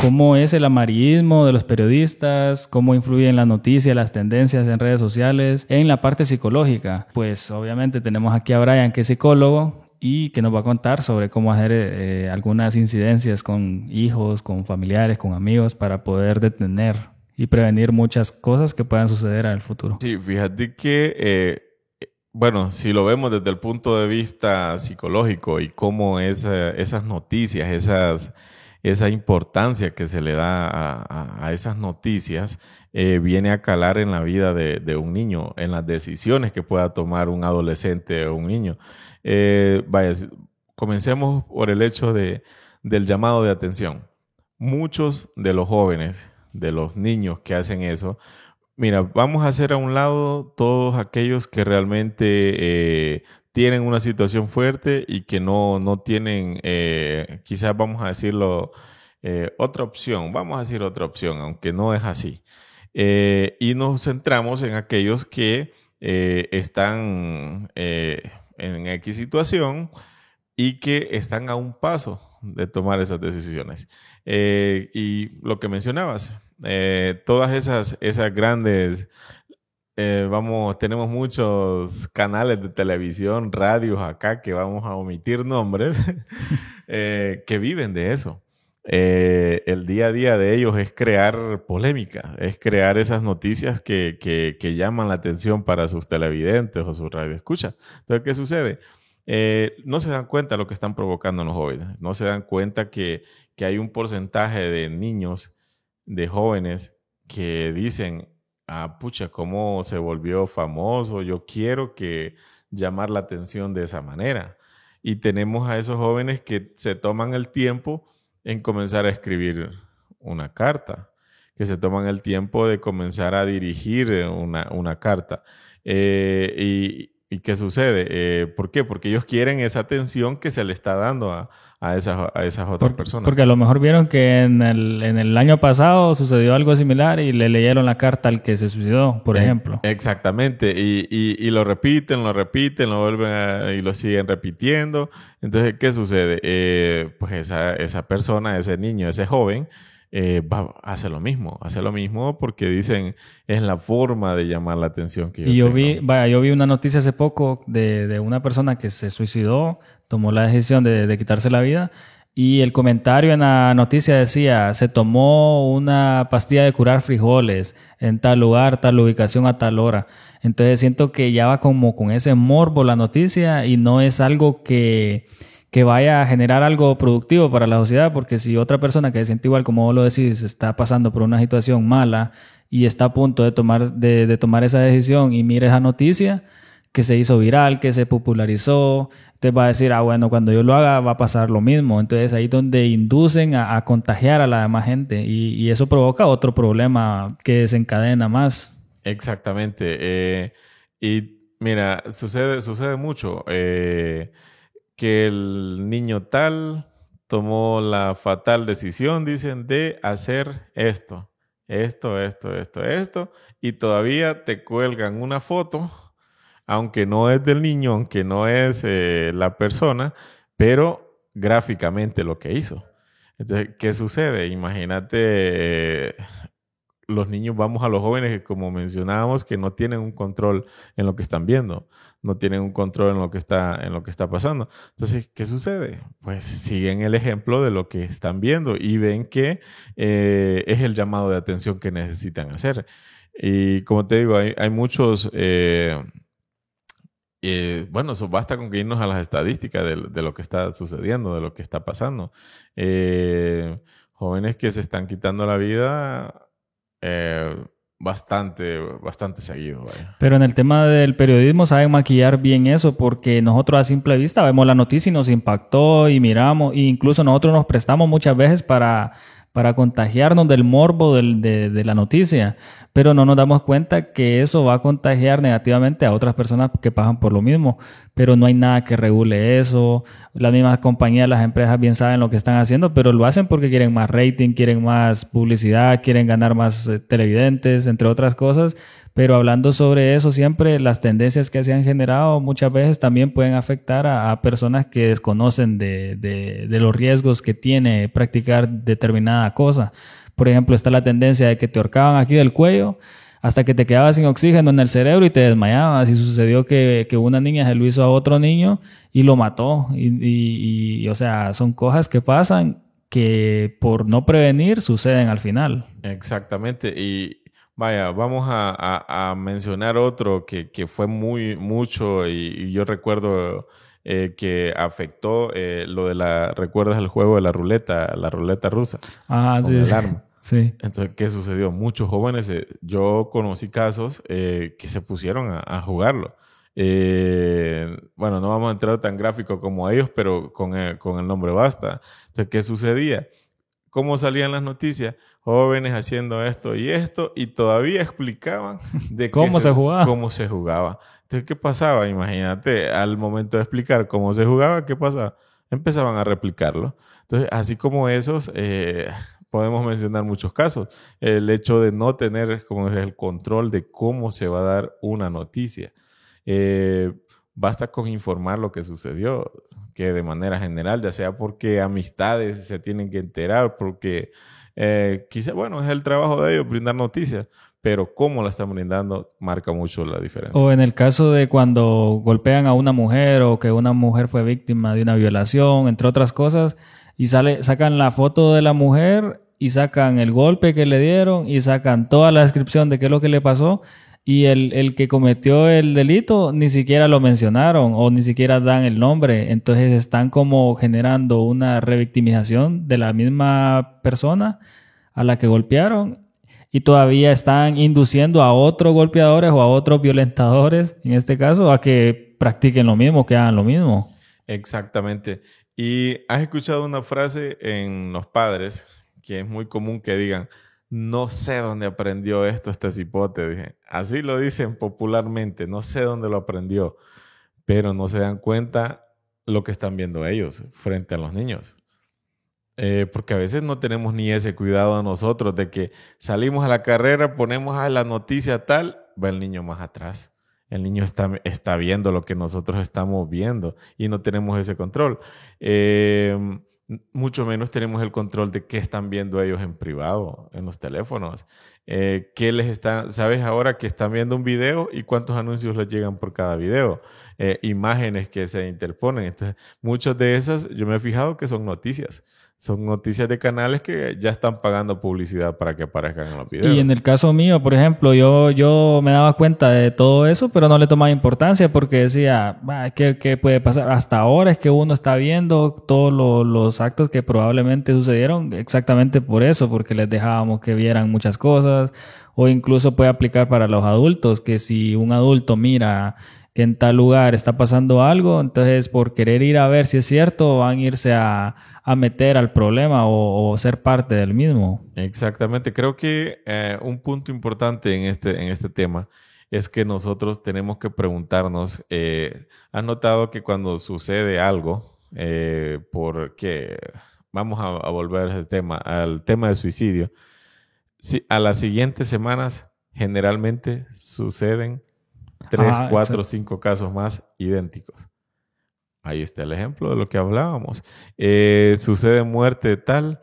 cómo es el amarillismo de los periodistas, cómo influyen las noticias, las tendencias en redes sociales, en la parte psicológica. Pues obviamente tenemos aquí a Brian, que es psicólogo, y que nos va a contar sobre cómo hacer eh, algunas incidencias con hijos, con familiares, con amigos, para poder detener y prevenir muchas cosas que puedan suceder en el futuro. Sí, fíjate que, eh, bueno, si lo vemos desde el punto de vista psicológico y cómo esas noticias, esas, esa importancia que se le da a, esas noticias, eh, viene a calar en la vida de, de un niño, en las decisiones que pueda tomar un adolescente o un niño. Eh, vaya, comencemos por el hecho de, del llamado de atención. Muchos de los jóvenes, de los niños que hacen eso, mira, vamos a hacer a un lado todos aquellos que realmente eh, tienen una situación fuerte y que no, no tienen, eh, quizás vamos a decirlo, otra opción, vamos a decir otra opción, aunque no es así. y nos centramos en aquellos que están en X situación y que están a un paso de tomar esas decisiones. Eh, y lo que mencionabas, eh, todas esas, esas grandes, eh, vamos, tenemos muchos canales de televisión, radios acá, que vamos a omitir nombres, que viven de eso. el día a día de ellos es crear polémica, es crear esas noticias que, que, llaman la atención para sus televidentes o sus radioescuchas. Entonces, ¿qué sucede? Eh, no se dan cuenta de lo que están provocando los jóvenes, no se dan cuenta que, que hay un porcentaje de niños, de jóvenes, que dicen, ah, pucha, ¿cómo se volvió famoso? Yo quiero que llamar la atención de esa manera. Y tenemos a esos jóvenes que se toman el tiempo en comenzar a escribir una carta, que se toman el tiempo de comenzar a dirigir una, una carta. Eh, y, ¿Y qué sucede? Eh, ¿Por qué? Porque ellos quieren esa atención que se le está dando a, a, esas, a esas otras personas. Porque a lo mejor vieron que en el, en el año pasado sucedió algo similar y le leyeron la carta al que se suicidó, por eh, ejemplo. Exactamente. Y, y, y, lo repiten, lo repiten, lo vuelven y lo siguen repitiendo. Entonces, ¿qué sucede? Eh, pues esa, esa persona, ese niño, ese joven, eh, hace lo mismo, hace lo mismo porque dicen es la forma de llamar la atención que yo Y yo vi, vaya, yo vi una noticia hace poco de, de, una persona que se suicidó, tomó la decisión de, de, quitarse la vida y el comentario en la noticia decía, se tomó una pastilla de curar frijoles en tal lugar, tal ubicación a tal hora. Entonces siento que ya va como con ese morbo la noticia y no es algo que que vaya a generar algo productivo para la sociedad, porque si otra persona que se siente igual, como vos lo decís, está pasando por una situación mala y está a punto de tomar, de, tomar esa decisión y mira esa noticia que se hizo viral, que se popularizó, te va a decir, ah, bueno, cuando yo lo haga va a pasar lo mismo. Entonces ahí es donde inducen a, contagiar a la demás gente y, y, eso provoca otro problema que desencadena más. Exactamente. Eh, y mira, sucede, sucede mucho. Eh, que el niño tal tomó la fatal decisión, dicen, de hacer esto, esto, esto, esto, esto, y todavía te cuelgan una foto, aunque no es del niño, aunque no es eh, la persona, pero gráficamente lo que hizo. Entonces, ¿qué sucede? Imagínate los niños vamos a los jóvenes que, como mencionábamos, que no tienen un control en lo que están viendo, no tienen un control en lo que está, en lo que está pasando. Entonces, ¿qué sucede? Pues siguen el ejemplo de lo que están viendo y ven que eh, es el llamado de atención que necesitan hacer. Y como te digo, hay, muchos... Eh, eh, bueno, eso basta con que irnos a las estadísticas de, de, lo que está sucediendo, de lo que está pasando. jóvenes que se están quitando la vida eh, bastante, bastante seguido. Pero en el tema del periodismo saben maquillar bien eso porque nosotros a simple vista vemos la noticia y nos impactó y miramos, e incluso nosotros nos prestamos muchas veces para, para contagiarnos del morbo del, de, de, la noticia, pero no nos damos cuenta que eso va a contagiar negativamente a otras personas que pasan por lo mismo, pero no hay nada que regule eso, las mismas compañías, las empresas bien saben lo que están haciendo, pero lo hacen porque quieren más rating, quieren más publicidad, quieren ganar más eh, televidentes, entre otras cosas. Pero hablando sobre eso, siempre las tendencias que se han generado muchas veces también pueden afectar a, personas que desconocen de, de, de los riesgos que tiene practicar determinada cosa. Por ejemplo, está la tendencia de que te ahorcaban aquí del cuello hasta que te quedabas sin oxígeno en el cerebro y te desmayabas. Y sucedió que, que una niña se lo hizo a otro niño y lo mató. Y, y, o sea, son cosas que pasan que por no prevenir suceden al final. Exactamente. Y vaya, vamos a, a, mencionar otro que, que, fue muy mucho y, yo recuerdo eh, que afectó eh, lo de la, ¿recuerdas el juego de la ruleta, la ruleta rusa? Ah, sí. sí. Sí. Entonces, ¿qué sucedió? Muchos jóvenes, eh, yo conocí casos eh, que se pusieron a, jugarlo. Eh, bueno, no vamos a entrar tan gráfico como ellos, pero con el, con el nombre basta. Entonces, ¿qué sucedía? ¿Cómo salían las noticias? Jóvenes haciendo esto y esto, y todavía explicaban de cómo se, jugaba. Cómo se jugaba. Entonces, ¿qué pasaba? Imagínate, al momento de explicar cómo se jugaba, ¿qué pasaba? Empezaban a replicarlo. Entonces, así como esos, podemos mencionar muchos casos. El hecho de no tener como el control de cómo se va a dar una noticia. Eh, basta con informar lo que sucedió, que de manera general, ya sea porque amistades se tienen que enterar, porque eh, quizá, bueno, es el trabajo de ellos brindar noticias, pero cómo la están brindando marca mucho la diferencia. O en el caso de cuando golpean a una mujer o que una mujer fue víctima de una violación, entre otras cosas, y sacan la foto de la mujer y sacan el golpe que le dieron y sacan toda la descripción de qué es lo que le pasó y el, el, que cometió el delito ni siquiera lo mencionaron o ni siquiera dan el nombre. Entonces están como generando una revictimización de la misma persona a la que golpearon y todavía están induciendo a otros golpeadores o a otros violentadores, en este caso, a que practiquen lo mismo, que hagan lo mismo. Exactamente. Y has escuchado una frase en los padres que es muy común que digan, no sé dónde aprendió esto este cipote. Así lo dicen popularmente, no sé dónde lo aprendió, pero no se dan cuenta lo que están viendo ellos frente a los niños. Eh, porque a veces no tenemos ni ese cuidado a nosotros de que salimos a la carrera, ponemos a la noticia tal, va el niño más atrás. El niño está, está viendo lo que nosotros estamos viendo y no tenemos ese control. Eh, mucho menos tenemos el control de qué están viendo ellos en privado, en los teléfonos. Eh, ¿Qué les están, sabes ahora que están viendo un video y cuántos anuncios les llegan por cada video? Eh, imágenes que se interponen. Entonces, muchas de esas yo me he fijado que son noticias son noticias de canales que ya están pagando publicidad para que aparezcan en los videos. Y en el caso mío, por ejemplo, yo, yo me daba cuenta de todo eso, pero no le tomaba importancia porque decía, ¿qué, ¿qué, puede pasar? Hasta ahora es que uno está viendo todos los actos que probablemente sucedieron exactamente por eso, porque les dejábamos que vieran muchas cosas, o incluso puede aplicar para los adultos, que si un adulto mira que en tal lugar está pasando algo, entonces por querer ir a ver si es cierto, van a irse a a meter al problema o, ser parte del mismo. Exactamente. Creo que eh, un punto importante en este, en este tema es que nosotros tenemos que preguntarnos, eh, ¿has notado que cuando sucede algo, eh, porque vamos a, volver al tema, al tema de suicidio, a las siguientes semanas generalmente suceden tres, cuatro, cinco casos más idénticos. Ahí está el ejemplo de lo que hablábamos. Eh, sucede muerte tal,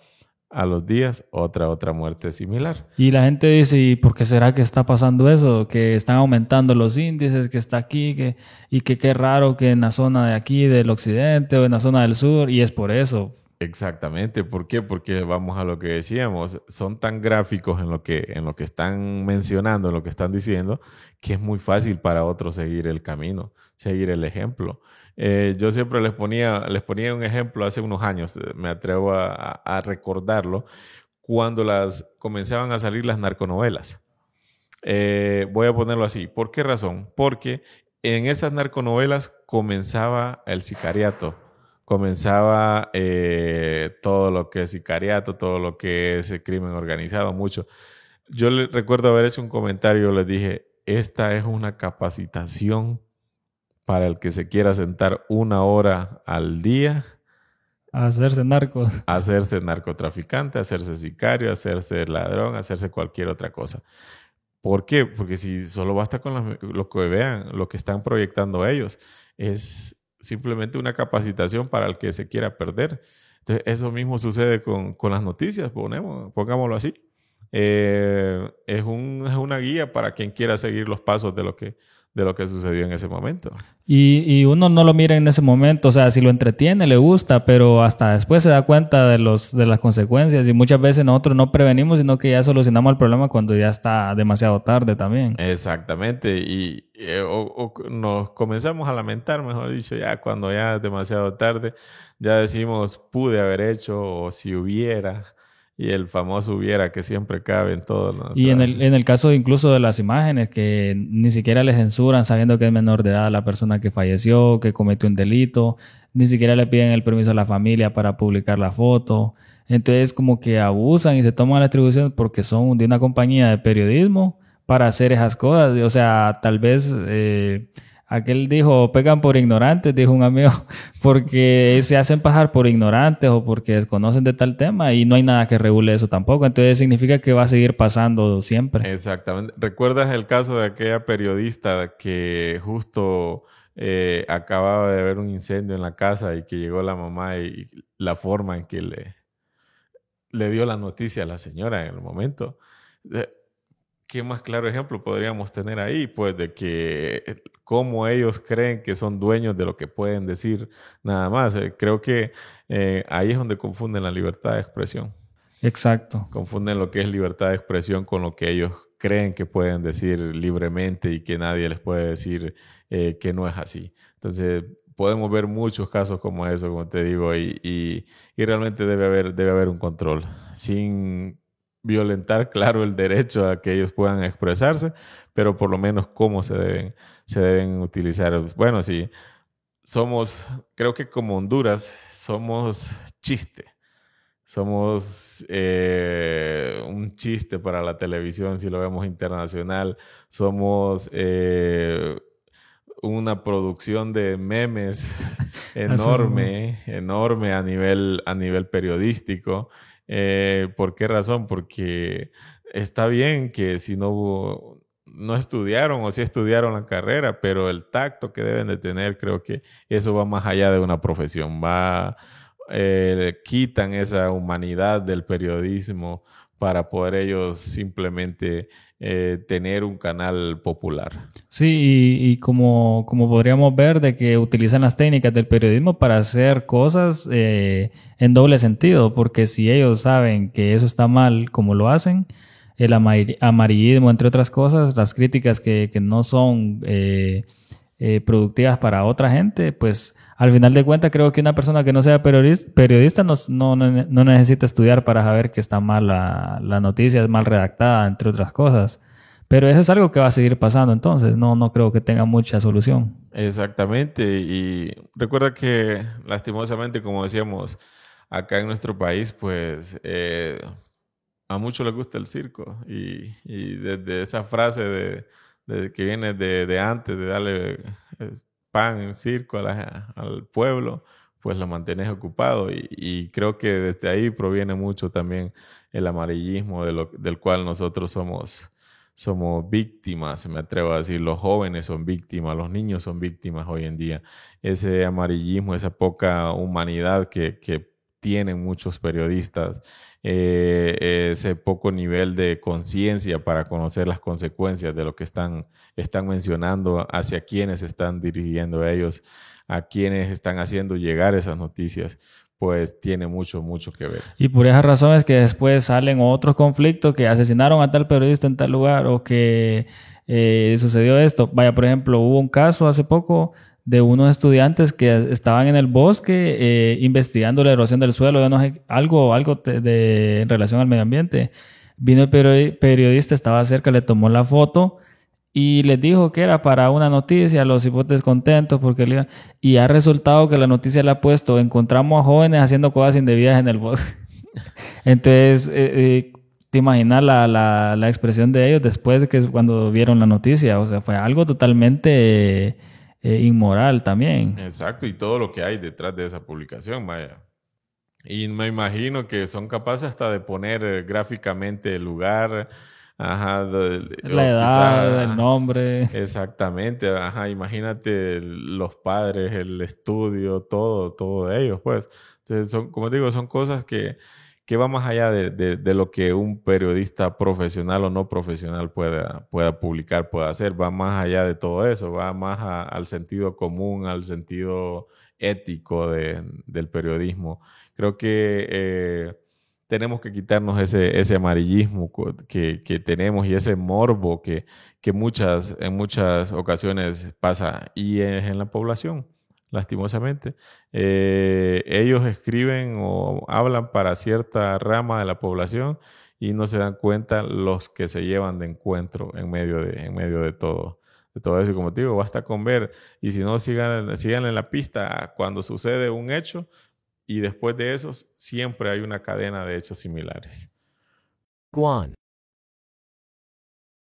a los días otra, otra muerte similar. Y la gente dice, ¿y por qué será que está pasando eso? Que están aumentando los índices, que está aquí, que, y que qué raro que en la zona de aquí, del occidente o en la zona del sur, y es por eso. Exactamente, ¿por qué? Porque vamos a lo que decíamos, son tan gráficos en lo que, en lo que están mencionando, en lo que están diciendo, que es muy fácil para otros seguir el camino, seguir el ejemplo. Eh, yo siempre les ponía, les ponía un ejemplo hace unos años, eh, me atrevo a, recordarlo, cuando las comenzaban a salir las narconovelas. Eh, voy a ponerlo así. ¿Por qué razón? Porque en esas narconovelas comenzaba el sicariato, comenzaba todo lo que es sicariato, todo lo que es crimen organizado, mucho. Yo le, recuerdo haber hecho un comentario, les dije, esta es una capacitación para el que se quiera sentar una hora al día. A hacerse narco. hacerse narcotraficante, hacerse sicario, hacerse ladrón, hacerse cualquier otra cosa. ¿Por qué? Porque si solo basta con lo que vean, lo que están proyectando ellos, es simplemente una capacitación para el que se quiera perder. Entonces, eso mismo sucede con, con las noticias, ponemos, pongámoslo así. Eh, es, un, es una guía para quien quiera seguir los pasos de lo que, de lo que sucedió en ese momento. Y, y, uno no lo mira en ese momento, o sea, si lo entretiene, le gusta, pero hasta después se da cuenta de, los, de las consecuencias y muchas veces nosotros no prevenimos, sino que ya solucionamos el problema cuando ya está demasiado tarde también. Exactamente, y, eh, nos comenzamos a lamentar, mejor dicho, ya cuando ya es demasiado tarde, ya decimos, pude haber hecho o si hubiera y el famoso hubiera que siempre cabe en todo. Y en el, en el caso incluso de las imágenes, que ni siquiera le censuran sabiendo que es menor de edad la persona que falleció, que cometió un delito, ni siquiera le piden el permiso a la familia para publicar la foto. Entonces como que abusan y se toman la atribución porque son de una compañía de periodismo para hacer esas cosas. O sea, tal vez... Eh, Aquel dijo, pegan por ignorantes, dijo un amigo, porque se hacen pasar por ignorantes o porque desconocen de tal tema y no hay nada que regule eso tampoco. Entonces significa que va a seguir pasando siempre. Exactamente. ¿Recuerdas el caso de aquella periodista que justo eh, acababa de haber un incendio en la casa y que llegó la mamá y la forma en que le, le dio la noticia a la señora en el momento? ¿Qué más claro ejemplo podríamos tener ahí? Pues de que eh, cómo ellos creen que son dueños de lo que pueden decir nada más. Eh, creo que eh, ahí es donde confunden la libertad de expresión. Exacto. Confunden lo que es libertad de expresión con lo que ellos creen que pueden decir libremente y que nadie les puede decir que no es así. Entonces, podemos ver muchos casos como eso, como te digo, y, y, y realmente debe haber, debe haber un control. Sin violentar, claro, el derecho a que ellos puedan expresarse, pero por lo menos cómo se deben, se deben utilizar. Bueno, sí, somos, creo que como Honduras, somos chiste. Somos eh, un chiste para la televisión si lo vemos internacional. Somos eh, una producción de memes enorme, enorme a nivel, a nivel periodístico. Eh, ¿Por qué razón? Porque está bien que si no no estudiaron o si estudiaron la carrera, pero el tacto que deben de tener, creo que eso va más allá de una profesión, va, eh, quitan esa humanidad del periodismo para poder ellos simplemente eh, tener un canal popular. Sí, y, como, como, podríamos ver de que utilizan las técnicas del periodismo para hacer cosas eh, en doble sentido, porque si ellos saben que eso está mal como lo hacen, el amarillismo, entre otras cosas, las críticas que, que no son eh, productivas para otra gente, pues al final de cuentas creo que una persona que no sea periodista, no, necesita estudiar para saber que está mal la, noticia, es mal redactada, entre otras cosas. Pero eso es algo que va a seguir pasando, entonces no, no creo que tenga mucha solución. Exactamente, y recuerda que lastimosamente, como decíamos, acá en nuestro país, pues eh, a muchos les gusta el circo y, y desde esa frase de, que viene de, de antes, de darle pan en circo al pueblo, pues lo mantienes ocupado. Y, creo que desde ahí proviene mucho también el amarillismo del cual nosotros somos, somos víctimas, me atrevo a decir, los jóvenes son víctimas, los niños son víctimas hoy en día. Ese amarillismo, esa poca humanidad que tienen muchos periodistas eh, ese poco nivel de conciencia para conocer las consecuencias de lo que están, están mencionando, hacia quienes están dirigiendo ellos, a quienes están haciendo llegar esas noticias pues tiene mucho, mucho que ver. Y por esas razones que después salen otros conflictos que asesinaron a tal periodista en tal lugar o que eh, sucedió esto. Vaya, por ejemplo, hubo un caso hace poco de unos estudiantes que estaban en el bosque eh, investigando la erosión del suelo, no algo, algo de, en relación al medio ambiente. Vino el periodista, estaba cerca, le tomó la foto y les dijo que era para una noticia, los hipotes contentos porque le y ha resultado que la noticia le ha puesto, encontramos a jóvenes haciendo cosas indebidas en el bosque. Entonces, eh, eh, te imaginas la, la, la, expresión de ellos después de que cuando vieron la noticia, o sea, fue algo totalmente eh, inmoral también. Exacto, y todo lo que hay detrás de esa publicación, vaya. Y me imagino que son capaces hasta de poner eh, gráficamente el lugar, ajá, la edad, el nombre. Exactamente, ajá, imagínate los padres, el estudio, todo, todo de ellos, pues. Entonces, son, como digo, son cosas que, que va más allá de, lo que un periodista profesional o no profesional pueda, pueda publicar, pueda hacer, va más allá de todo eso, va más al sentido común, al sentido ético del periodismo. Creo que eh, tenemos que quitarnos ese, ese amarillismo que, tenemos y ese morbo que, que muchas, en muchas ocasiones pasa. Y es en la población lastimosamente. Eh, ellos escriben o hablan para cierta rama de la población y no se dan cuenta los que se llevan de encuentro en medio de, en medio de todo. De todo eso, como te digo, basta con ver. Y si no, sigan, sigan en la pista cuando sucede un hecho y después de eso siempre hay una cadena de hechos similares.